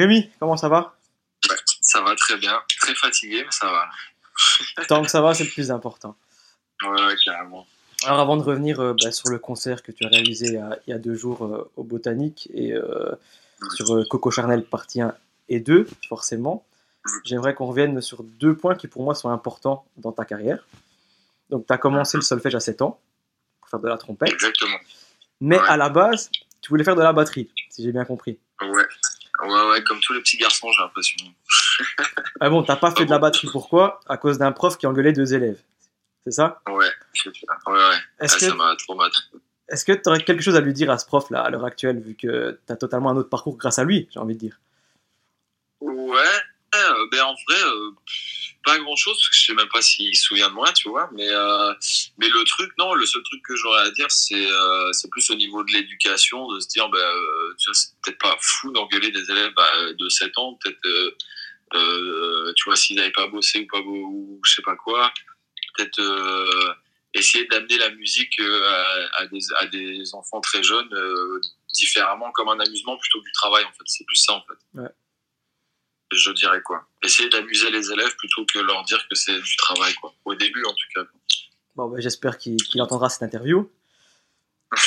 Rémi, comment ça va? Ouais, Ça va très bien. Très fatigué, mais ça va. Tant que ça va, c'est le plus important. Ouais, carrément. Alors avant de revenir euh, bah, sur le concert que tu as réalisé il y a, il y a deux jours euh, au Botanique et euh, sur Coco Charnel partie 1 et 2, forcément, j'aimerais qu'on revienne sur deux points qui pour moi sont importants dans ta carrière. Donc tu as commencé le solfège à 7 ans pour faire de la trompette, Exactement. mais Ouais. à la base, tu voulais faire de la batterie, si j'ai bien compris. Ouais. Ouais, ouais, comme tous les petits garçons, j'ai l'impression. Ah bon, t'as pas fait de la batterie, pourquoi? À cause d'un prof qui engueulait deux élèves. C'est ça? Ouais, c'est ça. Ouais, ouais. Est-ce Ah, Ça que m'a trop est-ce que tu aurais quelque chose à lui dire à ce prof-là, à l'heure actuelle, vu que tu as totalement un autre parcours grâce à lui, j'ai envie de dire? Ouais, euh, ben en vrai, euh, pas grand chose, parce que je sais même pas s'il se souvient de moi, tu vois. Mais, euh, mais le truc, non, le seul truc que j'aurais à dire, c'est euh, c'est plus au niveau de l'éducation, de se dire, ben, euh, tu vois, c'est peut-être pas fou d'engueuler des élèves bah, de 7 ans, peut-être, euh, euh, tu vois, s'ils n'avaient pas bossé ou pas beau, ou je sais pas quoi, peut-être euh, essayer d'amener la musique à, des, à des enfants très jeunes différemment, comme un amusement plutôt que du travail, en fait. C'est plus ça, en fait je dirais quoi. Essayer d'amuser les élèves plutôt que leur dire que c'est du travail, quoi. Au début, en tout cas. Bon, bah, j'espère qu'il entendra cette interview.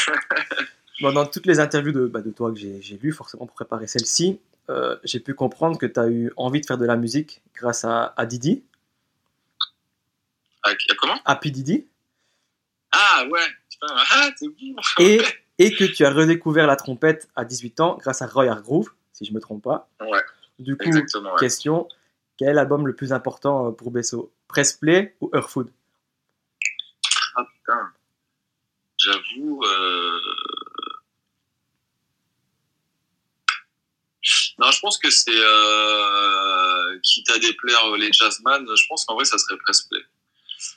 Bon, dans toutes les interviews de, bah, de toi que j'ai lues, forcément pour préparer celle-ci, euh, j'ai pu comprendre que tu as eu envie de faire de la musique grâce à, à Didi, Ah, ah, comment? À P. Didi, Ah, ouais. Ah, bon. et, et que tu as redécouvert la trompette à 18 ans grâce à Roy Hargrove, si je me trompe pas. Ouais, Du coup. Ouais. question, quel est l'album le plus important euh, pour Besso? Press Play ou Earthfood Ah, putain. J'avoue. Euh... Non, je pense que c'est. Euh... Quitte à déplaire les jazzman, je pense qu'en vrai, ça serait Press Play.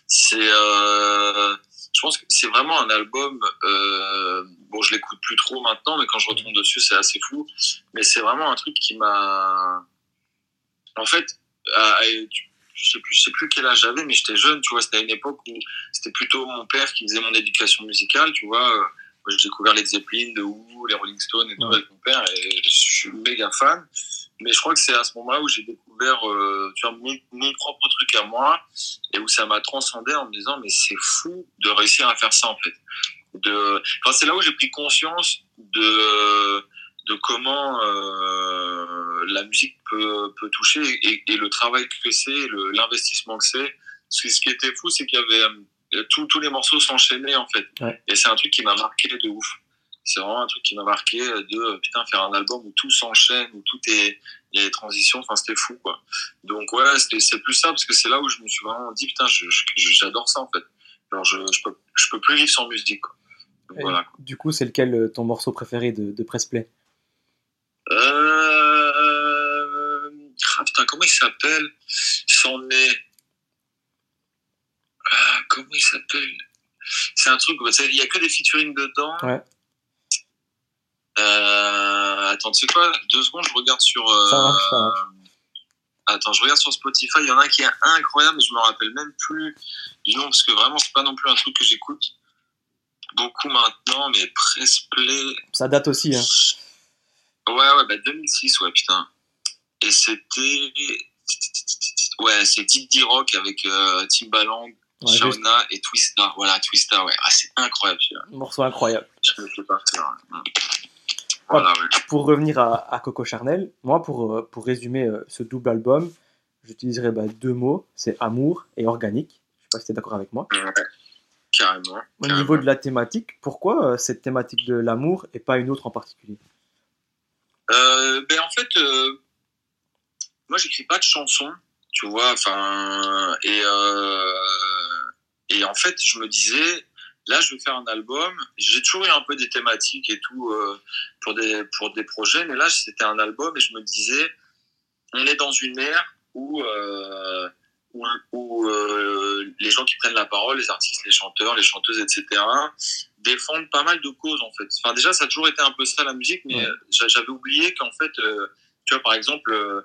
C'est. Euh... Je pense que c'est vraiment un album. Euh... Bon, je l'écoute plus trop maintenant, mais quand je retombe dessus, c'est assez fou. Mais c'est vraiment un truc qui m'a. En fait, à- à- je sais plus, je sais plus quel âge j'avais, mais j'étais jeune, tu vois. C'était à une époque où c'était plutôt mon père qui faisait mon éducation musicale, tu vois. Euh, Moi, j'ai découvert les Zeppelin, de Who, les Rolling Stones et tout Ouais. avec mon père, et je suis méga fan. Mais je crois que c'est à ce moment-là où j'ai découvert, euh, tu vois, mon, mon propre truc à moi, et où ça m'a transcendé en me disant, mais c'est fou de réussir à faire ça, en fait. De, enfin, c'est là où j'ai pris conscience de, de comment euh, la musique peut, peut toucher et, et le travail que c'est, l'investissement que c'est. Ce qui était fou, c'est qu'il y avait euh, tous tous les morceaux s'enchaînaient en fait. Ouais. Et c'est un truc qui m'a marqué de ouf. C'est vraiment un truc qui m'a marqué de euh, putain faire un album où tout s'enchaîne, où tout est il y a des transitions. Enfin c'était fou quoi. Donc ouais, c'est plus ça parce que c'est là où je me suis vraiment dit putain j'adore ça en fait. Alors je, je peux je peux plus vivre sans musique. Quoi. Donc, Et voilà. Du coup, c'est lequel euh, ton morceau préféré de, de Press Play? Euh... Ah putain, comment il s'appelle? C'en est. Ah, comment il s'appelle? C'est un truc, il n'y a que des featuring dedans. Ouais. Euh... Attends, tu sais quoi? Deux secondes, je regarde sur. euh, Ça marche, ça marche. Attends, je regarde sur Spotify. Il y en a un qui est incroyable, mais je me rappelle même plus du nom parce que vraiment, c'est pas non plus un truc que j'écoute beaucoup maintenant, mais Press Play. Ça date aussi, hein. Ouais, ouais, bah 2006, ouais, putain. Et c'était. Ouais, c'est Diddy Rock avec euh, Timbaland, Ouais, Shauna et Twista. Voilà, Twista, ouais. Ah, c'est incroyable, un morceau incroyable. Je me fais pas faire. ouais. Voilà, ouais. Pour revenir à, à Coco Charnel, moi, pour, euh, pour résumer euh, ce double album, j'utiliserai bah, deux mots, c'est amour et organique. Je sais pas si tu es d'accord avec moi. Ouais, Carrément. Au carrément. niveau de la thématique, pourquoi euh, cette thématique de l'amour et pas une autre en particulier? Euh, ben en fait, euh, moi j'écris pas de chansons, tu vois, enfin, et, et en fait, je me disais, là je vais faire un album, j'ai toujours eu un peu des thématiques et tout euh, pour, des, pour des projets, mais là c'était un album et je me disais, on est dans une ère où, euh, où, où, euh, les gens qui prennent la parole, les artistes, les chanteurs, les chanteuses, etc., défendent pas mal de causes en fait. Enfin déjà ça a toujours été un peu ça la musique, mais Ouais. euh, j'a- j'avais oublié qu'en fait, euh, tu vois par exemple euh,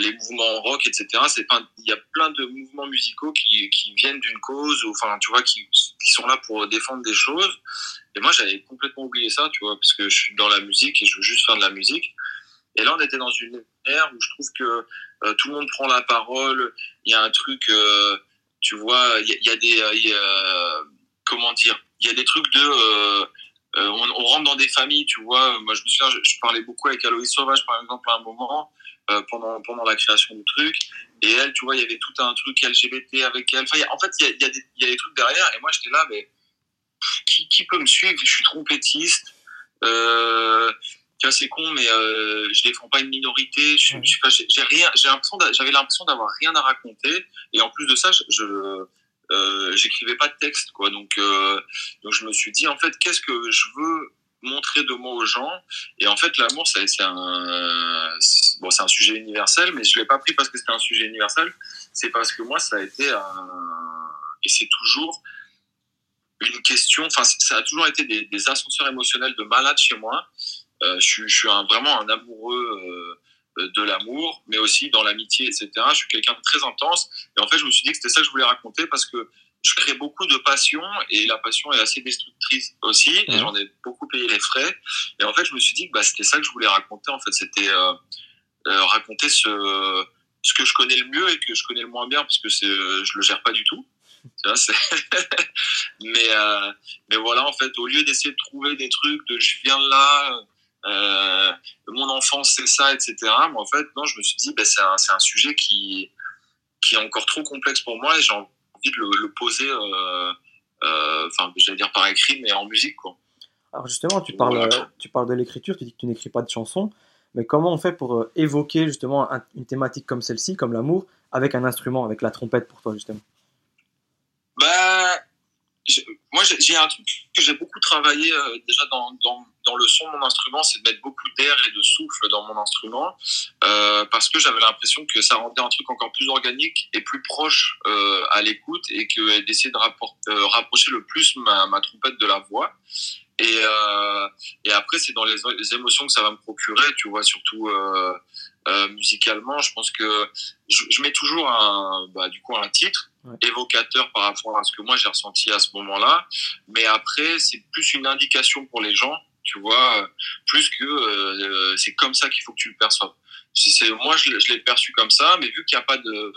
les mouvements rock, etc. C'est pas, il y a plein de mouvements musicaux qui, qui viennent d'une cause, ou, enfin tu vois qui, qui sont là pour défendre des choses. Et moi j'avais complètement oublié ça, tu vois, parce que je suis dans la musique et je veux juste faire de la musique. Et là, on était dans une ère où je trouve que tout le monde prend la parole. Il y a un truc, euh, tu vois, il y, a, des, comment dire, il y a des trucs de, on, rentre dans des familles, tu vois. Moi, je me souviens, je, parlais beaucoup avec Aloïs Sauvage, par exemple, à un moment. pendant, pendant la création du truc. Et elle, tu vois, il y avait tout un truc LGBT avec elle. En fait, il y a, des trucs derrière. Et moi, j'étais là, mais qui, qui, peut me suivre? Je suis trompettiste. Euh, tu vois, c'est con, mais euh, je défends pas une minorité. Je, j'ai rien. J'ai l'impression, j'avais l'impression d'avoir rien à raconter. Et en plus de ça, je, je euh, j'écrivais pas de texte, quoi. Donc, euh, donc je me suis dit, en fait, qu'est-ce que je veux montrer de moi aux gens? Et en fait, l'amour, c'est un, bon, c'est un sujet universel, mais je l'ai pas pris parce que c'était un sujet universel. C'est parce que moi, ça a été un, et c'est toujours une question. Enfin, ça a toujours été des, des ascenseurs émotionnels de malade chez moi. Euh, je, je, suis un, vraiment un amoureux euh, de l'amour, mais aussi dans l'amitié, etc. Je suis quelqu'un de très intense. Et en fait, je me suis dit que c'était ça que je voulais raconter parce que je crée beaucoup de passion et la passion est assez destructrice aussi. Et j'en ai beaucoup payé les frais. Et en fait, je me suis dit que bah, c'était ça que je voulais raconter. En fait, c'était euh, euh raconter ce, ce que je connais le mieux et que je connais le moins bien parce que c'est, je le gère pas du tout. mais, euh, mais voilà, en fait, au lieu d'essayer de trouver des trucs de je viens de là, euh, mon enfance c'est ça, etc. Mais en fait, non, je me suis dit, ben, c'est un, un, sujet qui, qui est encore trop complexe pour moi et j'ai envie de le, le poser, euh, euh, enfin, j'allais dire par écrit, mais en musique, quoi. Alors justement, tu parles, voilà. tu parles de l'écriture, tu dis que tu n'écris pas de chansons, mais comment on fait pour évoquer justement un, une thématique comme celle-ci, comme l'amour, avec un instrument, avec la trompette pour toi justement? Moi, j'ai un truc que j'ai beaucoup travaillé euh, déjà dans, dans, dans, le son de mon instrument, c'est de mettre beaucoup d'air et de souffle dans mon instrument, euh, parce que j'avais l'impression que ça rendait un truc encore plus organique et plus proche euh, à l'écoute, et que d'essayer de euh, rapprocher le plus ma, ma, trompette de la voix. Et, euh, et après, c'est dans les, les, émotions que ça va me procurer, tu vois, surtout euh, musicalement. Je pense que je, je mets toujours un, bah, du coup, un titre ouais. évocateur par rapport à ce que moi j'ai ressenti à ce moment-là. Mais après, c'est plus une indication pour les gens, tu vois, plus que euh, c'est comme ça qu'il faut que tu le perçoives. C'est, moi, je, je l'ai perçu comme ça, mais vu qu'il n'y a pas de,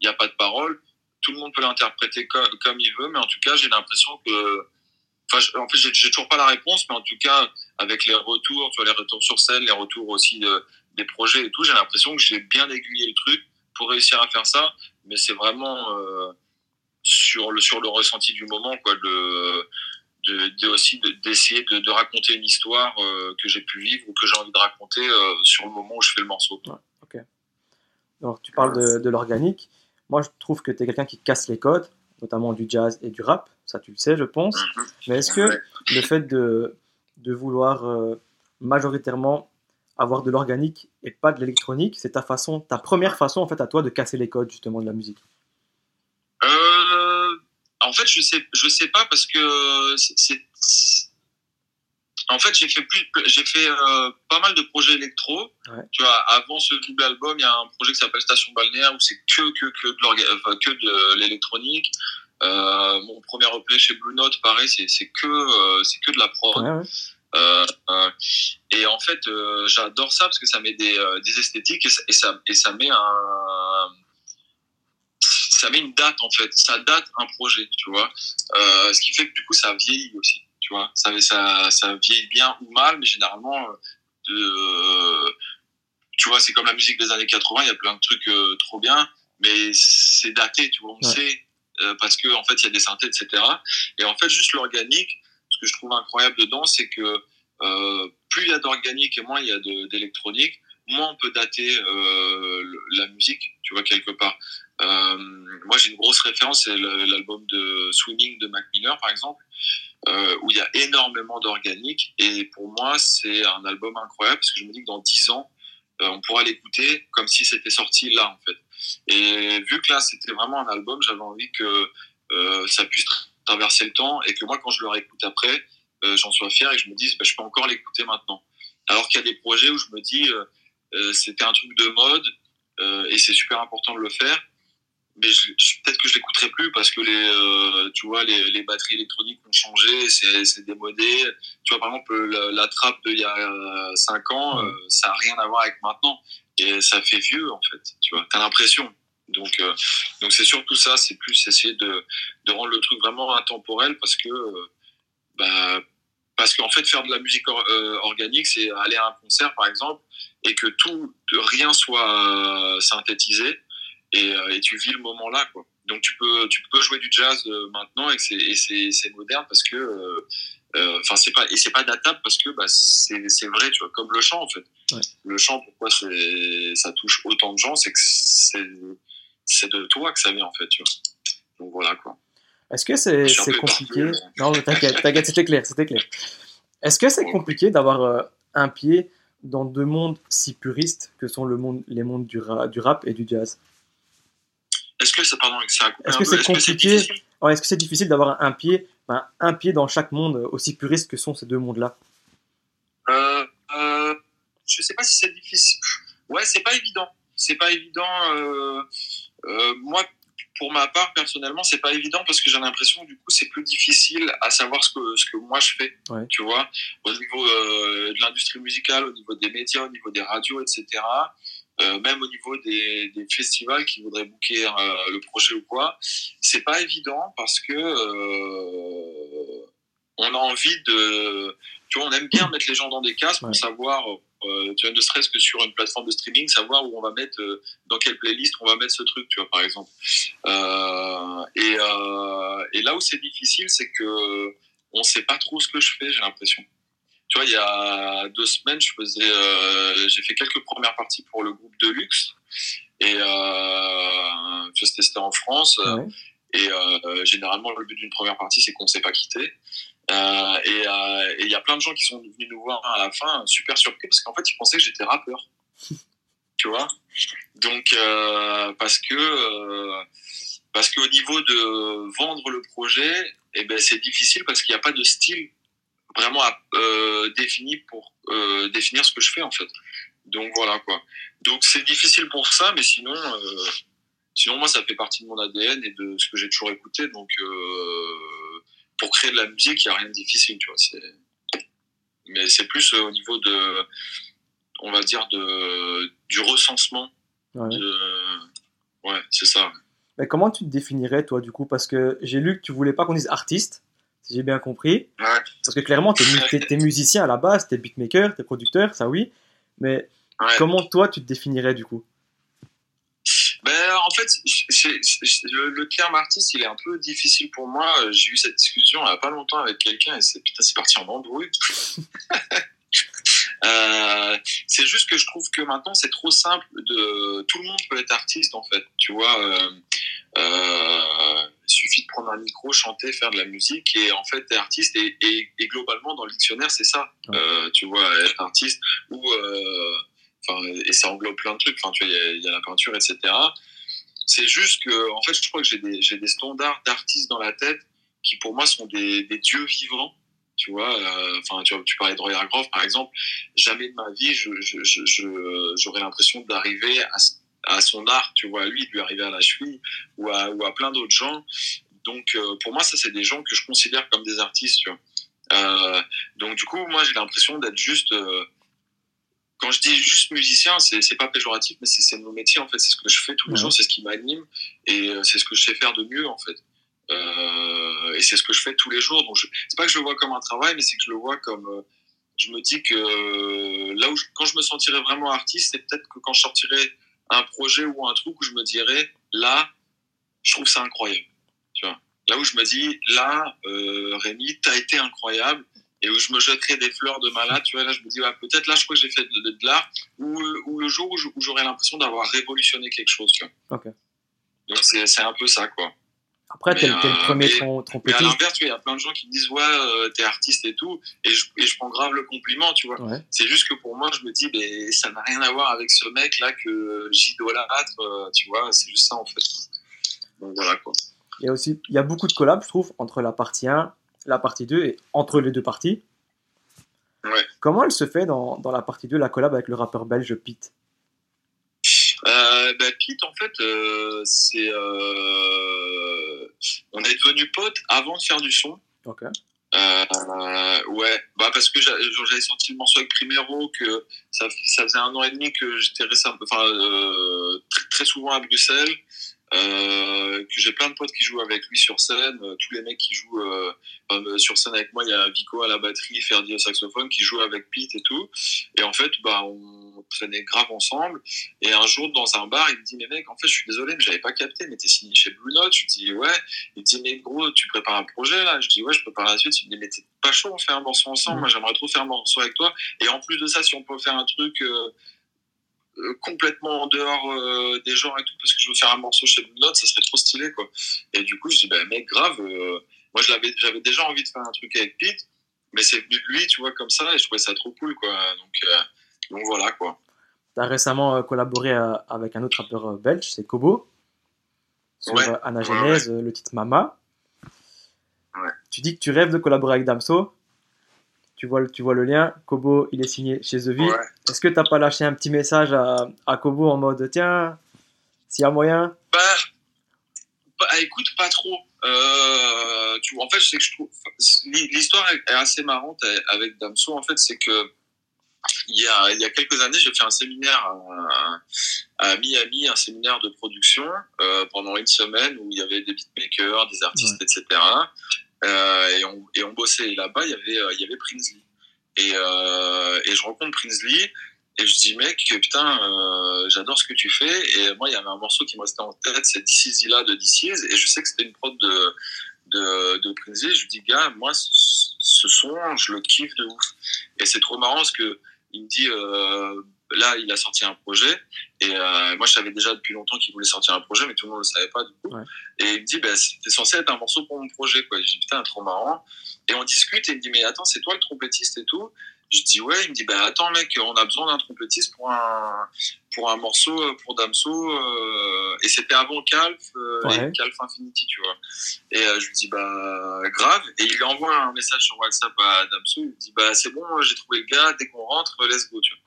il y a pas de parole, tout le monde peut l'interpréter comme, comme il veut, mais en tout cas, j'ai l'impression que, enfin, en fait, j'ai toujours pas la réponse, mais en tout cas, avec les retours, tu vois, les retours sur scène, les retours aussi de, des projets et tout, j'ai l'impression que j'ai bien aiguillé le truc pour réussir à faire ça, mais c'est vraiment euh, sur le sur le ressenti du moment, quoi, de, de, de aussi d'essayer de, de, raconter une histoire euh, que j'ai pu vivre ou que j'ai envie de raconter euh, sur le moment où je fais le morceau. Ouais, ok. Alors tu parles de, de l'organique. Moi, je trouve que tu es quelqu'un qui casse les codes, notamment du jazz et du rap. Ça, tu le sais, je pense. -hmm. Mais est-ce que le fait de, de vouloir majoritairement avoir de l'organique et pas de l'électronique, c'est ta façon, ta première façon en fait à toi de casser les codes justement de la musique. Euh, en fait, je sais, je sais pas parce que c'est, en fait, j'ai fait plus, j'ai fait euh, pas mal de projets électro. Ouais. Tu vois, avant ce double album, il y a un projet qui s'appelle Station Balnéaire où c'est que que que de enfin, que de l'électronique. Euh, mon premier EP chez Blue Note, pareil, c'est c'est que euh, c'est que de la prod. Ouais, ouais. Euh, et en fait, euh, j'adore ça parce que ça met des, euh, des esthétiques et ça, et ça, et ça met un, ça met une date en fait. Ça date un projet, tu vois. Euh, ce qui fait que du coup, ça vieillit aussi, tu vois. Ça, ça, ça vieillit bien ou mal, mais généralement, tu vois, c'est comme la musique des années 80. Il y a plein de trucs euh, trop bien, mais c'est daté, tu vois. On ouais. sait euh, parce que en fait, il y a des synthés, etc. Et en fait, juste l'organique que je trouve incroyable dedans, c'est que euh, plus il y a d'organique et moins il y a d'électronique, moins on peut dater euh, la musique, tu vois, quelque part. Euh, moi, j'ai une grosse référence, c'est l'album de Swimming de Mac Miller, par exemple, où il y a énormément d'organique. Et pour moi, c'est un album incroyable parce que je me dis que dans dix ans, on pourra l'écouter comme si c'était sorti là, en fait. Et vu que là, c'était vraiment un album, j'avais envie que ça puisse traverser le temps et que moi, quand je le réécoute après, euh, j'en sois fier et que je me dise, bah, je peux encore l'écouter maintenant. Alors qu'il y a des projets où je me dis, euh, euh c'était un truc de mode et c'est super important de le faire. mais peut-être que je l'écouterai plus parce que les, tu vois, les, les, batteries électroniques ont changé, c'est démodé. Tu vois, par exemple, la, la trappe d'il y a 5 ans, ça n'a rien à voir avec maintenant. Et ça fait vieux, en fait. Tu vois, t'as l'impression. Donc, euh, donc c'est surtout ça, c'est plus essayer de, de, rendre le truc vraiment intemporel parce que, euh, bah, parce qu'en fait, faire de la musique euh, organique, c'est aller à un concert, par exemple, et que tout, rien soit synthétisé et, et, tu vis le moment là, quoi. Donc, tu peux, tu peux jouer du jazz maintenant et c'est moderne parce que, enfin, c'est pas, et c'est pas datable parce que, bah, c'est vrai, tu vois, comme le chant, en fait. Le chant, pourquoi ça touche autant de gens, c'est que c'est c'est de toi que ça vient en fait, tu vois. Donc voilà quoi. Est-ce que c'est compliqué? Non, t'inquiète, t'inquiète, c'était clair, c'était clair. Est-ce que c'est compliqué d'avoir euh, un pied dans deux mondes si puristes que sont le monde, les mondes du, du rap et du jazz? Est-ce que c'est Est-ce que c'est compliqué? Est-ce que c'est difficile d'avoir un pied, ben, un pied dans chaque monde aussi puriste que sont ces deux mondes-là? Euh, euh, Je sais pas si c'est difficile. Ouais, c'est pas évident. C'est pas évident. Euh, moi, pour ma part, personnellement, c'est pas évident parce que j'ai l'impression, du coup, c'est plus difficile à savoir ce que, ce que moi je fais. Tu vois, au niveau euh, de l'industrie musicale, au niveau des médias, au niveau des radios, etc. Euh, même au niveau des, des, festivals qui voudraient booker euh, le projet ou quoi, c'est pas évident parce que on a envie de, tu vois, on aime bien mettre les gens dans des cases pour savoir euh, tu vois, ne serait-ce que sur une plateforme de streaming, savoir où on va mettre, euh, dans quelle playlist on va mettre ce truc, tu vois, par exemple. Euh, et, et, là où c'est difficile, c'est que on sait pas trop ce que je fais, j'ai l'impression. Tu vois, il y a deux semaines, je faisais, j'ai fait quelques premières parties pour le groupe Deluxe, et euh, c'était en France. Et généralement, le but d'une première partie, c'est qu'on ne s'est pas quitté. Euh, euh, et il y a plein de gens qui sont venus nous voir à la fin, super surpris, parce qu'en fait, ils pensaient que j'étais rappeur. tu vois? Donc, euh, parce que parce qu'au niveau de vendre le projet, eh ben, c'est difficile parce qu'il n'y a pas de style vraiment défini pour définir ce que je fais en fait. Donc voilà quoi. Donc c'est difficile pour ça, mais sinon, sinon moi ça fait partie de mon ADN et de ce que j'ai toujours écouté. Donc pour créer de la musique, il n'y a rien de difficile, tu vois. Mais c'est plus euh, au niveau de, on va dire, de, du recensement. Ouais, ouais c'est ça. Mais comment tu te définirais, toi, du coup? Parce que j'ai lu que tu voulais pas qu'on dise artiste, si j'ai bien compris. Ouais. Parce que clairement, tu es, musicien à la base, tu es beatmaker, tu es producteur, ça oui. Mais comment toi, tu te définirais, du coup? En fait, le, terme artiste, il est un peu difficile pour moi. J'ai eu cette discussion il n'y a pas longtemps avec quelqu'un et c'est parti en embrouille. euh, c'est juste que je trouve que maintenant c'est trop simple. De tout le monde peut être artiste en fait. Tu vois, euh, euh, il suffit de prendre un micro, chanter, faire de la musique et en fait t'es artiste et, et, globalement dans le dictionnaire c'est ça. Euh, tu vois, être artiste ou euh, et ça englobe plein de trucs. Enfin, tu vois, il y, a la peinture, etc. C'est juste que, en fait, je crois que j'ai des, des, standards d'artistes dans la tête qui, pour moi, sont des, des dieux vivants. Tu vois, euh, enfin, tu, tu, parlais de Roy Hargrove, par exemple. Jamais de ma vie, j'aurais je, je, l'impression d'arriver à, à, son art, tu vois, lui, de lui arriver à la cheville ou à, ou à plein d'autres gens. Donc, euh, pour moi, ça, c'est des gens que je considère comme des artistes, tu vois. Euh, donc, du coup, moi, j'ai l'impression d'être juste euh, quand je dis juste musicien, c'est pas péjoratif, mais c'est mon métier en fait. C'est ce que je fais tous les jours, c'est ce qui m'anime et euh, c'est ce que je sais faire de mieux en fait. Euh, et c'est ce que je fais tous les jours. Donc c'est pas que je le vois comme un travail, mais c'est que je le vois comme. Euh, je me dis que là où quand je me sentirais vraiment artiste, c'est peut-être que quand je sortirais un projet ou un truc où je me dirais là, je trouve ça incroyable. Tu vois? Là où je me dis là, Rémi, t'as été incroyable et où je me jetterais des fleurs de malade, tu vois, là, je me dis, peut-être là, je crois que j'ai fait de, l'art, ou, ou, le jour où j'aurais l'impression d'avoir révolutionné quelque chose, tu vois. Donc, c'est un peu ça, quoi. Après, t'es le euh, premier trompettiste. Mais à l'inverse, il y a plein de gens qui me disent, ouais, euh, t'es artiste et tout, et je, et je prends grave le compliment, tu vois. C'est juste que pour moi, je me dis, mais ça n'a rien à voir avec ce mec-là que j'idolâtre, euh, tu vois, c'est juste ça, en fait. Donc, voilà, quoi. Il y a aussi, il y a beaucoup de collabs, je trouve, entre la partie 1 la partie 2 et entre les deux parties. Ouais. Comment elle se fait dans, dans, la partie 2, la collab avec le rappeur belge Pete? Euh, bah, Pete, en fait, euh, c'est. Euh, on est devenus potes avant de faire du son. Ok. Euh, ouais, bah parce que j'a- j'avais sorti le morceau avec Primero, que ça, ça faisait un an et demi que j'étais enfin, très, très souvent à Bruxelles, euh, que j'ai plein de potes qui jouent avec lui sur scène, euh, tous les mecs qui jouent euh, sur scène avec moi, il y a Vico à la batterie, Ferdi au saxophone, qui jouent avec Pete et tout, et en fait, bah, on traînait grave ensemble, et un jour, dans un bar, il me dit, mais mec, en fait, je suis désolé, mais j'avais pas capté, mais t'es signé chez Blue Note, je lui dis, ouais, il me dit, mais gros, tu prépares un projet là Je dis, ouais, je prépare la suite. Il me dit, mais t'es pas chaud, on fait un morceau ensemble. Mhm. Moi, j'aimerais trop faire un morceau avec toi. Et en plus de ça, si on peut faire un truc euh, complètement en dehors euh, des genres et tout, parce que je veux faire un morceau chez Note, ça serait trop stylé, quoi. Et du coup, je dis, bah, mec, grave, euh, moi, je l'avais- j'avais déjà envie de faire un truc avec Pete, mais c'est venu de lui, tu vois, comme ça, et je trouvais ça trop cool, quoi. Donc, euh, donc voilà, quoi. Tu as récemment euh, collaboré euh, avec un autre rappeur euh, belge, c'est Kobo, sur Ouais. euh, Anna Ouais, Genèse, euh, le titre Mama. Ouais. Tu dis que tu rêves de collaborer avec Damso. Tu vois, le- tu vois le lien. Kobo, il est signé chez The V. Ouais. Est-ce que tu n'as pas lâché un petit message à, à Kobo en mode tiens, s'il y a moyen? Bah, bah, écoute, pas trop. Euh, tu vois, en fait, c'est que je trouve l'histoire est est assez marrante avec Damso. En fait, c'est que il y a, il y a quelques années, j'ai fait un séminaire à, à Miami, un séminaire de production euh, pendant une semaine où il y avait des beatmakers, des artistes, etc. Euh, et, on, et on bossait. Et là-bas, il y avait, euh, il y avait Prinsley. Et, euh, et je rencontre Prinsley et je dis, mec, putain, j'adore ce que tu fais. Et moi, il y avait un morceau qui me restait en tête, c'est This Is Là de This Is. Et je sais que c'était une prod de, de, de Prinsley. Je lui dis, gars, moi, ce, son, je le kiffe de ouf. Et c'est trop marrant parce que il me dit, là, il a sorti un projet. Et euh, moi, je savais déjà depuis longtemps qu'il voulait sortir un projet, mais tout le monde ne le savait pas, du coup. Ouais. Et il me dit, bah, c'était censé être un morceau pour mon projet, quoi. Je dis, putain, trop marrant. Et on discute et il me dit, mais attends, c'est toi le trompettiste et tout? Je dis, ouais. Il me dit, bah, attends, mec, on a besoin d'un trompettiste pour un, pour un morceau euh, pour Damso. euh, et c'était avant Calf euh, Ouais. et Calf Infinity, tu vois. Et je lui dis, bah, grave. Et il lui envoie un message sur WhatsApp à Damso. Il lui dit, bah, c'est bon, j'ai trouvé le gars. Dès qu'on rentre, let's go, tu vois.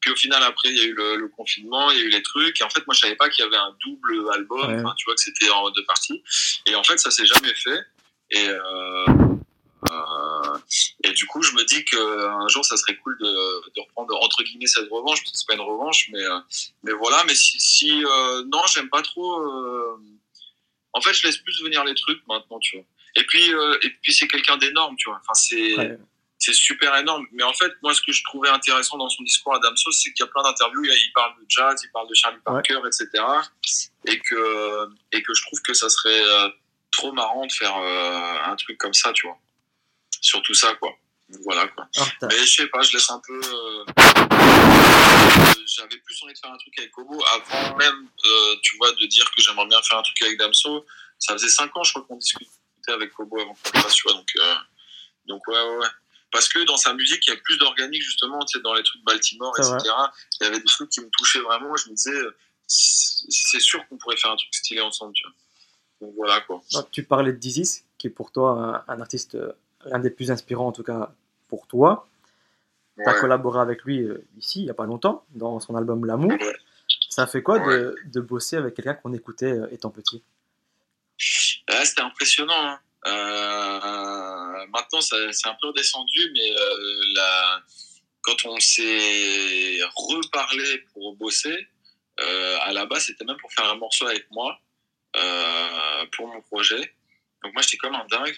Puis au final, après, il y a eu le, le confinement, il y a eu les trucs. Et en fait, moi, je savais pas qu'il y avait un double album. Ouais. Tu vois que c'était en deux parties. Et en fait, ça s'est jamais fait. Et, euh, euh, et du coup, je me dis qu'un jour, ça serait cool de, de reprendre entre guillemets cette revanche, parce que c'est pas une revanche, mais, euh, mais voilà. Mais si, si non, j'aime pas trop. en fait, je laisse plus venir les trucs maintenant, tu vois. Et puis, et puis c'est quelqu'un d'énorme, tu vois. Enfin, c'est Ouais. C'est super énorme. Mais en fait, moi, ce que je trouvais intéressant dans son discours à Damso, c'est qu'il y a plein d'interviews. Il parle de jazz, il parle de Charlie Parker, etc. Et que, et que je trouve que ça serait euh, trop marrant de faire euh, un truc comme ça, tu vois. Surtout ça, quoi. Voilà, quoi. T'as- Mais je sais pas, je laisse un peu. euh, J'avais plus envie de faire un truc avec Kobo avant même, euh, tu vois, de dire que j'aimerais bien faire un truc avec Damso. Ça faisait 5 ans, je crois qu'on discutait avec Kobo avant qu'on le fasse, tu vois. Donc, euh, donc ouais, ouais, ouais. Parce que dans sa musique, il y a plus d'organique, justement, tu sais, dans les trucs Baltimore, etc. Il y avait des trucs qui me touchaient vraiment. Je me disais, euh, c'est sûr qu'on pourrait faire un truc stylé ensemble, tu vois. Donc voilà, quoi. Alors, tu parlais de Dizzy, qui est pour toi un, un artiste, euh, l'un des plus inspirants en tout cas pour toi. Tu as Ouais. collaboré avec lui euh, ici, il n'y a pas longtemps, dans son album L'amour. Ouais. Ça fait quoi de, de bosser avec quelqu'un qu'on écoutait euh, étant petit? C'était impressionnant. hein. Euh, maintenant, c'est un peu redescendu, mais euh, la- quand on s'est reparlé pour bosser, euh, à la base, c'était même pour faire un morceau avec moi pour mon projet. Donc moi, j'étais comme un dingue.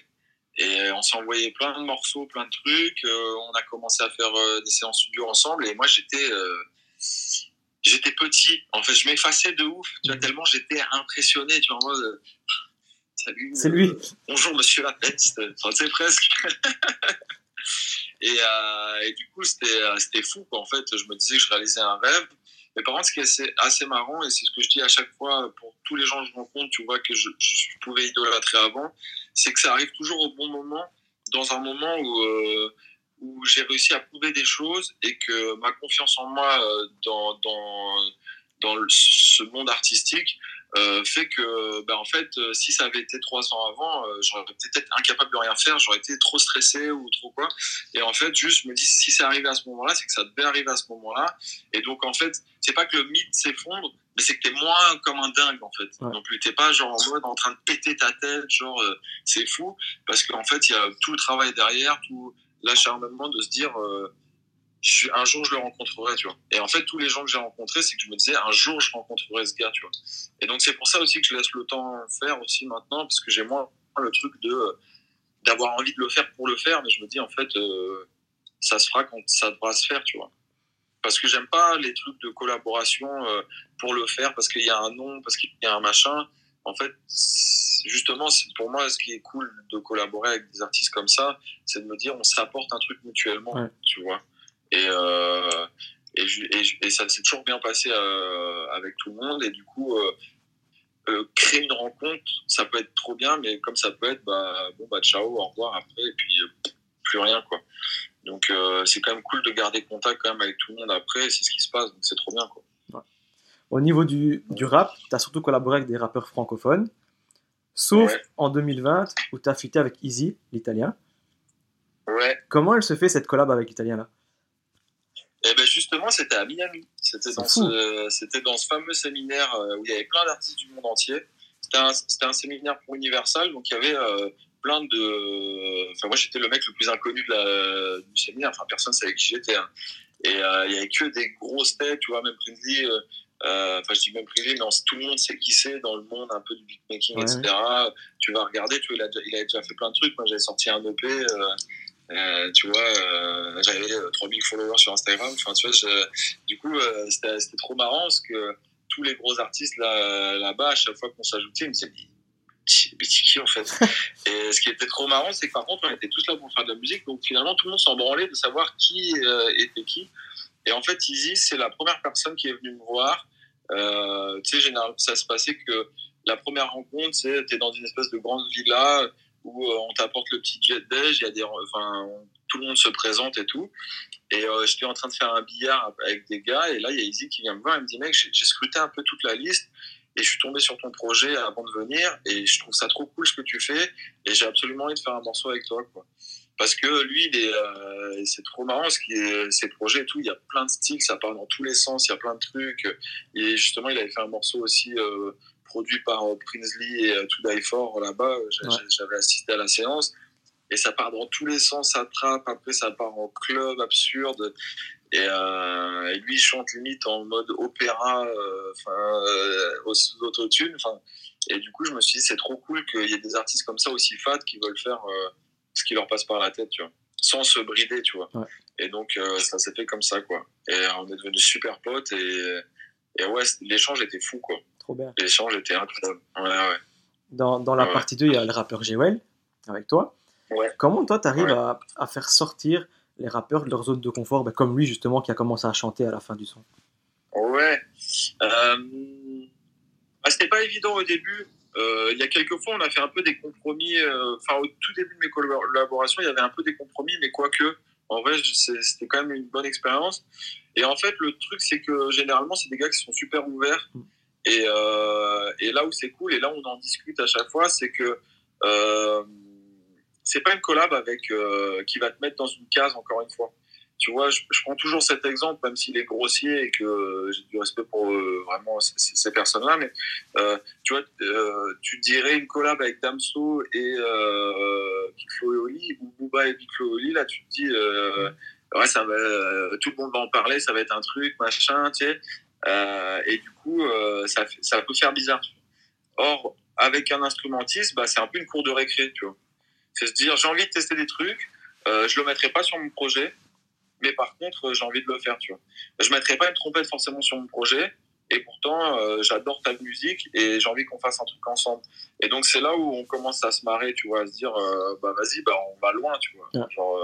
Et on s'est envoyé plein de morceaux, plein de trucs. On a commencé à faire des séances studio ensemble. Et moi, j'étais j'étais petit. En fait, je m'effaçais de ouf. Tu vois, Mhm. tellement j'étais impressionné. Tu vois, en mode, Salut. C'est lui. euh, bonjour, monsieur la peste. Enfin, sais, presque. et, euh, et du coup, c'était euh, c'était fou. Quoi. En fait, je me disais que je réalisais un rêve. Mais par contre, ce qui est assez, assez marrant, et c'est ce que je dis à chaque fois pour tous les gens que je rencontre, tu vois, que je, je pouvais idolâtrer avant, c'est que ça arrive toujours au bon moment, dans un moment où, euh, où j'ai réussi à prouver des choses et que ma confiance en moi euh, dans, dans, dans le- ce monde artistique euh, fait que, bah, en fait, euh, si ça avait été trois ans avant, euh, j'aurais peut-être incapable de rien faire, j'aurais été trop stressé ou trop quoi. Et en fait, juste, je me dis, si c'est arrivé à ce moment-là, c'est que ça devait arriver à ce moment-là. Et donc, en fait, c'est pas que le mythe s'effondre, mais c'est que t'es moins comme un dingue, en fait. Ouais. Non plus, t'es pas genre en mode en train de péter ta tête, genre, euh, c'est fou, parce qu'en fait, il y a tout le travail derrière, tout l'acharnement de se dire, euh, je- un jour je le rencontrerai, tu vois. Et en fait, tous les gens que j'ai rencontrés, c'est que je me disais, un jour je rencontrerai ce gars, tu vois. Et donc, c'est pour ça aussi que je laisse le temps faire aussi maintenant, parce que j'ai moins le truc de euh, d'avoir envie de le faire pour le faire, mais je me dis, en fait, euh, ça se fera quand ça devra se faire, tu vois. Parce que j'aime pas les trucs de collaboration euh, pour le faire, parce qu'il y a un nom, parce qu'il y a un machin. En fait, justement, pour moi, ce qui est cool de collaborer avec des artistes comme ça, c'est de me dire, on s'apporte un truc mutuellement, Ouais. tu vois. Et, euh, et, je- et, je- et ça s'est toujours bien passé euh, avec tout le monde. Et du coup, euh, créer une rencontre, ça peut être trop bien, mais comme ça peut être, bah, bon, bah, ciao, au revoir après, et puis plus rien, quoi. Donc, c'est quand même cool de garder contact quand même avec tout le monde après, c'est ce qui se passe, donc c'est trop bien, quoi. Au niveau du, du rap, tu as surtout collaboré avec des rappeurs francophones, sauf Ouais. en 2020 où tu as fité avec Easy, l'italien. Ouais. Comment elle se fait cette collab avec l'italien là? Et ben justement, c'était à Miami. C'était dans, ce, c'était dans ce fameux séminaire euh, où il y avait plein d'artistes du monde entier. C'était un, c'était un séminaire pour Universal, donc il y avait euh, plein de. Enfin, moi, j'étais le mec le plus inconnu de la, du séminaire. Enfin, personne ne savait qui j'étais. hein. Et euh, il y avait que des grosses têtes, tu vois, même Prinsley. euh, euh, Enfin, je dis même Prinsley, mais on- tout le monde sait qui c'est dans le monde un peu du beatmaking, Ouais. etc. Tu vas regarder, tu vois, il, a, il avait déjà fait plein de trucs. Moi, j'avais sorti un EP. Euh, euh, tu vois, euh, j'avais euh, 3000 followers sur Instagram. Enfin, tu vois, je- du coup, euh, c'était c'était trop marrant parce que tous les gros artistes là- là-bas, à chaque fois qu'on s'ajoutait, ils me disaient, mais c'est qui en fait? Et ce qui était trop marrant, c'est que par contre, on était tous là pour faire de la musique, donc finalement, tout le monde s'en branlait de savoir qui euh, était qui. Et en fait, Easy, c'est la première personne qui est venue me voir. Euh, tu sais, généralement, ça se passait que la première rencontre, c'est tu es dans une espèce de grande villa où euh, on t'apporte le petit jet déj, il y a des, enfin, tout le monde se présente et tout. Et euh, j'étais en train de faire un billard avec des gars, et là, il y a Izzy qui vient me voir, il me dit, mec, j'ai scruté un peu toute la liste, et je suis tombé sur ton projet avant de venir, et je trouve ça trop cool ce que tu fais, et j'ai absolument envie de faire un morceau avec toi, quoi. Parce que lui, euh, c'est trop marrant, ce qui ses projets et tout, il y a plein de styles, ça part dans tous les sens, il y a plein de trucs. Et justement, il avait fait un morceau aussi euh, produit par euh, Prinsley et euh, To Die For là-bas. Ouais. J'avais assisté à la séance. Et ça part dans tous les sens, ça trappe, après ça part en club absurde. Et, euh, et lui, il chante limite en mode opéra, euh, enfin, euh, autotune. Et du coup, je me suis dit, c'est trop cool qu'il y ait des artistes comme ça aussi fat qui veulent faire euh, ce qui leur passe par la tête, tu vois, sans se brider, tu vois. Ouais. Et donc, euh, ça s'est fait comme ça, quoi. Et euh, on est devenus super potes et, et ouais, l'échange était fou, quoi. Trop bien. L'échange était incroyable. Ouais, ouais. Dans, dans la Ouais. partie 2, il y a le rappeur Jewel avec toi. Ouais. Comment toi, tu arrives Ouais. à, à faire sortir les rappeurs de leur zone de confort, ben, comme lui justement qui a commencé à chanter à la fin du son? Ouais. Euh, bah, c'était pas évident au début. Euh, il y a quelques fois, on a fait un peu des compromis. euh, Enfin, au tout début de mes collaborations, il y avait un peu des compromis, mais quoique, en vrai, c'était quand même une bonne expérience. Et en fait, le truc, c'est que généralement, c'est des gars qui sont super ouverts. Et, euh, et là où c'est cool, et là où on en discute à chaque fois, c'est que euh, c'est pas une collab avec euh, qui va te mettre dans une case encore une fois. Tu vois, je, prends toujours cet exemple, même s'il est grossier et que j'ai du respect pour euh, vraiment ces, personnes-là, mais tu vois, tu dirais une collab avec Damso et Big Flo et Oli, ou Booba et Big Flo et Oli, là tu te dis, ouais, tout le monde va en parler, ça va être un truc, machin, tu sais. Euh, et du coup, euh, ça, fait- ça peut faire bizarre. Or, avec un instrumentiste, bah, c'est un peu une cour de récré, tu vois. C'est se dire, j'ai envie de tester des trucs, euh, je le mettrai pas sur mon projet, mais par contre, j'ai envie de le faire, tu vois. Je mettrai pas une trompette forcément sur mon projet, et pourtant, euh, j'adore ta musique et j'ai envie qu'on fasse un truc ensemble. Et donc, c'est là où on commence à se marrer, tu vois, à se dire, euh, bah vas-y, bah on va loin, tu vois. Ouais. Genre,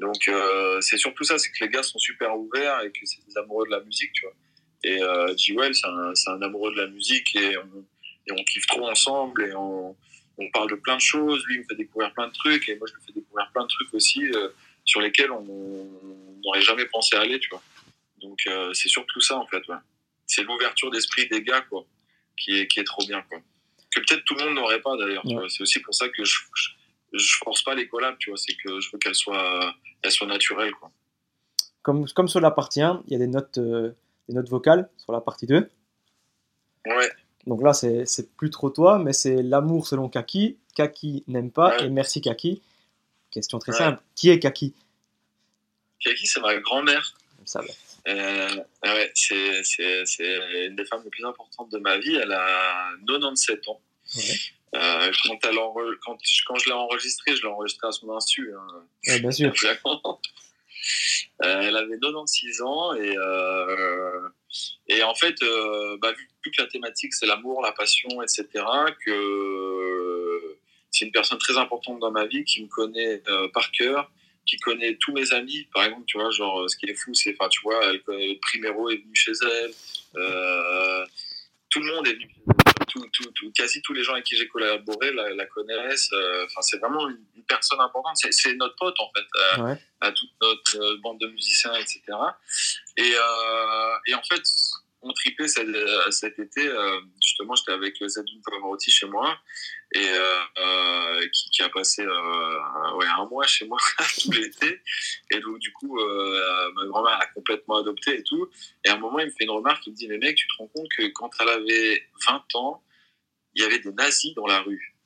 donc, euh, c'est surtout ça, c'est que les gars sont super ouverts et que c'est des amoureux de la musique, tu vois. Et euh, G-Well, c'est un, c'est un amoureux de la musique et on, et on kiffe trop ensemble et on, on parle de plein de choses. Lui, il me fait découvrir plein de trucs et moi, je lui fais découvrir plein de trucs aussi euh, sur lesquels on n'aurait jamais pensé aller, tu vois. Donc, euh, c'est surtout ça, en fait, ouais. C'est l'ouverture d'esprit des gars, quoi, qui est, qui est trop bien, quoi. Que peut-être tout le monde n'aurait pas d'ailleurs. C'est aussi pour ça que je, je, force pas les collabs, tu vois. C'est que je veux qu'elles soient, qu'elles soient naturelles, quoi. Comme, comme sur la partie 1, il y a des notes, euh, des notes vocales sur la partie 2. Ouais. Donc là, c'est plus trop toi, mais c'est l'amour selon Kaki. Kaki n'aime pas et merci Kaki. Question très simple. Qui est Kaki? Kaki, c'est ma grand-mère. Ça euh, ouais, c'est une des femmes les plus importantes de ma vie. Elle a 97 ans. Euh, quand, elle quand, quand, je l'ai enregistrée, je l'ai enregistrée à son insu. Hein. Ouais, bien sûr. Euh, elle avait 96 ans et, euh, et en fait, euh, bah, vu, que la thématique c'est l'amour, la passion, etc., que c'est une personne très importante dans ma vie qui me connaît par cœur, qui connaît tous mes amis. Par exemple, tu vois, genre, ce qui est fou, c'est, enfin, tu vois, elle, Primero est venu chez elle, tout le monde est venu tout, tout, quasi tous les gens avec qui j'ai collaboré la, la connaissent. Euh, enfin, c'est vraiment une, personne importante. C'est notre pote, en fait, euh, à toute notre euh, bande de musiciens, etc. Et, et en fait, on tripait cet, cet été. justement, j'étais avec Zadine Pavarotti chez moi et euh, qui, qui, a passé euh, ouais, un mois chez moi tout l'été. Et donc, du coup, euh, ma grand-mère a complètement adopté et tout. Et à un moment, il me fait une remarque, il me dit, mais mec, tu te rends compte que quand elle avait 20 ans, il y avait des nazis dans la rue.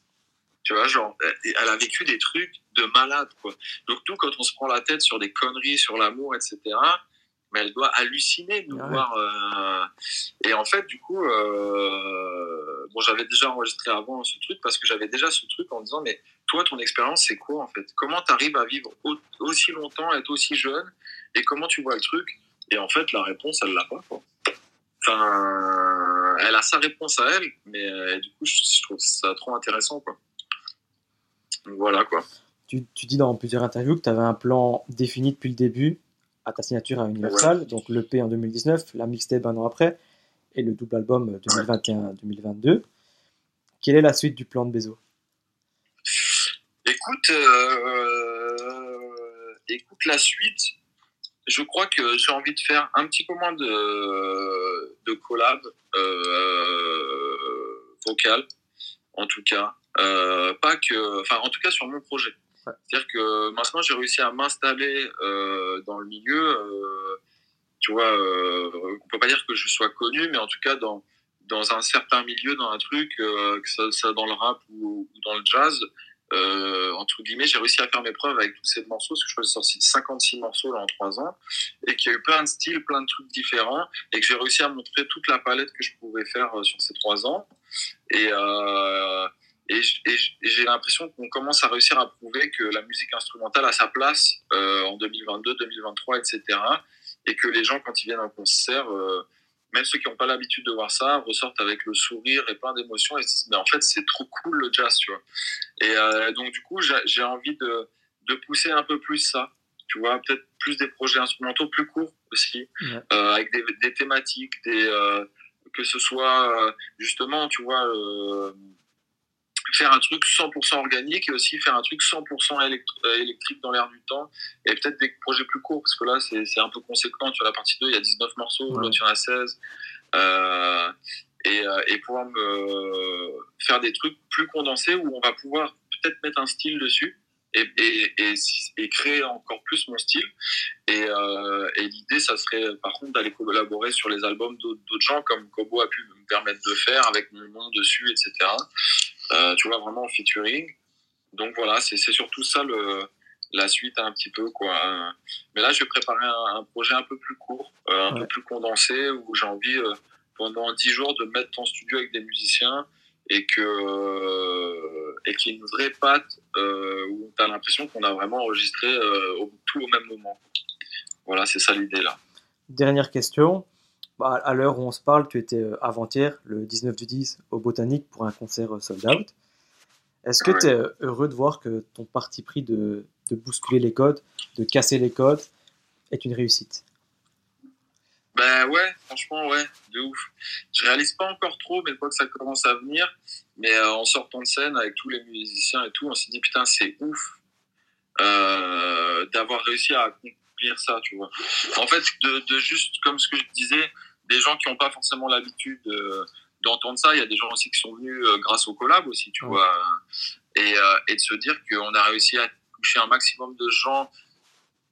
Tu vois, genre, elle a vécu des trucs de malade, quoi. Donc, nous, quand on se prend la tête sur des conneries, sur l'amour, etc., mais elle doit halluciner de nous ah voir. Euh, et en fait, du coup, euh, bon, j'avais déjà enregistré avant ce truc parce que j'avais déjà ce truc en disant, mais toi, ton expérience, c'est quoi en fait? Comment tu arrives à vivre aussi longtemps, être aussi jeune? Et comment tu vois le truc? Et en fait, la réponse, elle l'a pas. Quoi. Enfin, elle a sa réponse à elle, mais euh, du coup, je, trouve ça trop intéressant. Quoi. Donc, voilà quoi. Tu, tu, dis dans plusieurs interviews que tu avais un plan défini depuis le début à ta signature à Universal, donc le P en 2019, la mixtape un an après, et le double album 2021-2022. Quelle est la suite du plan de Bezo? Écoute, euh, écoute, la suite, je crois que j'ai envie de faire un petit peu moins de, de collab euh, vocal, en tout cas. Euh, pas que, enfin, en tout cas sur mon projet. C'est-à-dire que maintenant, j'ai réussi à m'installer euh, dans le milieu. Euh, tu vois, euh, on peut pas dire que je sois connu, mais en tout cas, dans, dans un certain milieu, dans un truc, euh, que ça, ça, dans le rap ou, dans le jazz, euh, entre guillemets, j'ai réussi à faire mes preuves avec tous ces morceaux, parce que je j'ai sorti 56 morceaux en 3 ans, et qu'il y a eu plein de styles, plein de trucs différents, et que j'ai réussi à montrer toute la palette que je pouvais faire sur ces 3 ans. Et, euh, j'ai l'impression qu'on commence à réussir à prouver que la musique instrumentale a sa place euh, en 2022, 2023, etc. Et que les gens, quand ils viennent en concert, euh, même ceux qui n'ont pas l'habitude de voir ça, ressortent avec le sourire et plein d'émotions et se disent, mais en fait, c'est trop cool le jazz, tu vois. Et euh, donc, du coup, j'ai envie de, de pousser un peu plus ça, tu vois, peut-être plus des projets instrumentaux plus courts aussi, euh, avec des, des, thématiques, des, que ce soit justement, tu vois, faire un truc 100% organique et aussi faire un truc 100% euh, électrique dans l'air du temps et peut-être des projets plus courts parce que là c'est un peu conséquent vois la partie 2 il y a 19 morceaux l'autre il y en a 16 euh, et, euh, et pouvoir me faire des trucs plus condensés où on va pouvoir peut-être mettre un style dessus et, et, et, créer encore plus mon style. Et, euh, et l'idée, ça serait par contre d'aller collaborer sur les albums d'autres gens, comme Kobo a pu me permettre de faire, avec mon nom dessus, etc. Euh, tu vois, vraiment en featuring. Donc voilà, c'est surtout ça le, la suite un petit peu. quoi. Mais là, je vais préparer un, projet un peu plus court, euh, un peu plus condensé, où j'ai envie euh, pendant 10 jours de mettre en studio avec des musiciens et que euh, et qu'il y ait une vraie patte où tu as l'impression qu'on a vraiment enregistré au, tout au même moment. Voilà, c'est ça l'idée là. Dernière question. Bah, à l'heure où on se parle, tu étais euh, avant-hier, le 19 du 10, au Botanique pour un concert euh, sold out. Est-ce que tu es euh, heureux de voir que ton parti pris de, de, bousculer les codes, de casser les codes, est une réussite? Ben ouais, franchement, ouais, de ouf. Je réalise pas encore trop, mais quoi que ça commence à venir. Mais en sortant de scène avec tous les musiciens et tout, on s'est dit putain, c'est ouf euh, d'avoir réussi à ça, tu vois. En fait, de, juste, comme ce que je disais, des gens qui n'ont pas forcément l'habitude de, d'entendre ça. Il y a des gens aussi qui sont venus grâce au collab aussi, tu vois. Et, et de se dire qu'on a réussi à toucher un maximum de gens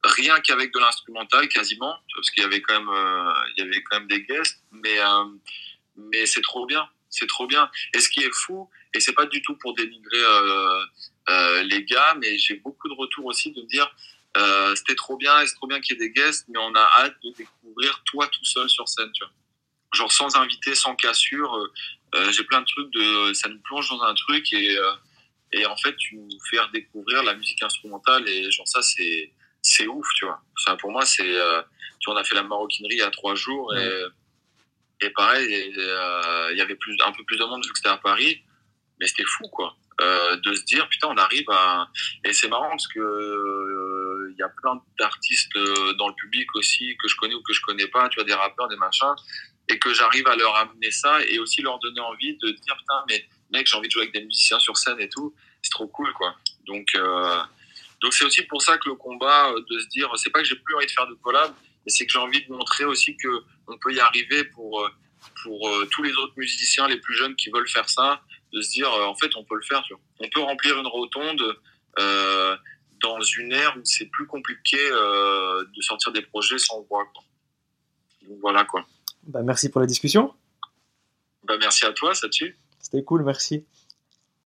rien qu'avec de l'instrumental quasiment parce qu'il y avait quand même il y avait quand même des guests mais mais c'est trop bien c'est trop bien et ce qui est fou et c'est pas du tout pour dénigrer euh, euh, les gars, mais j'ai beaucoup de retours aussi de me dire euh, c'était trop bien, c'est trop bien qu'il y ait des guests, mais on a hâte de découvrir toi tout seul sur scène, tu vois. Genre sans invité, sans cassure. j'ai plein de trucs de, ça nous plonge dans un truc et et en fait tu nous fais redécouvrir la musique instrumentale et genre ça c'est c'est ouf, tu vois. Pour moi c'est, tu vois, on a fait la maroquinerie il y a trois jours et et pareil, il y avait plus, un peu plus de monde vu que c'était à Paris mais c'était fou quoi euh, de se dire putain on arrive à et c'est marrant parce que il euh, y a plein d'artistes euh, dans le public aussi que je connais ou que je connais pas tu vois des rappeurs des machins et que j'arrive à leur amener ça et aussi leur donner envie de dire putain mais mec j'ai envie de jouer avec des musiciens sur scène et tout c'est trop cool quoi donc donc c'est aussi pour ça que le combat de se dire c'est pas que j'ai plus envie de faire de collab mais c'est que j'ai envie de montrer aussi que on peut y arriver pour pour tous les autres musiciens les plus jeunes qui veulent faire ça de se dire, euh, en fait, on peut le faire. Tu vois. On peut remplir une rotonde euh, dans une ère où c'est plus compliqué euh, de sortir des projets sans voix. Donc voilà quoi. Bah, merci pour la discussion. Bah, merci à toi, ça tue. C'était cool, merci.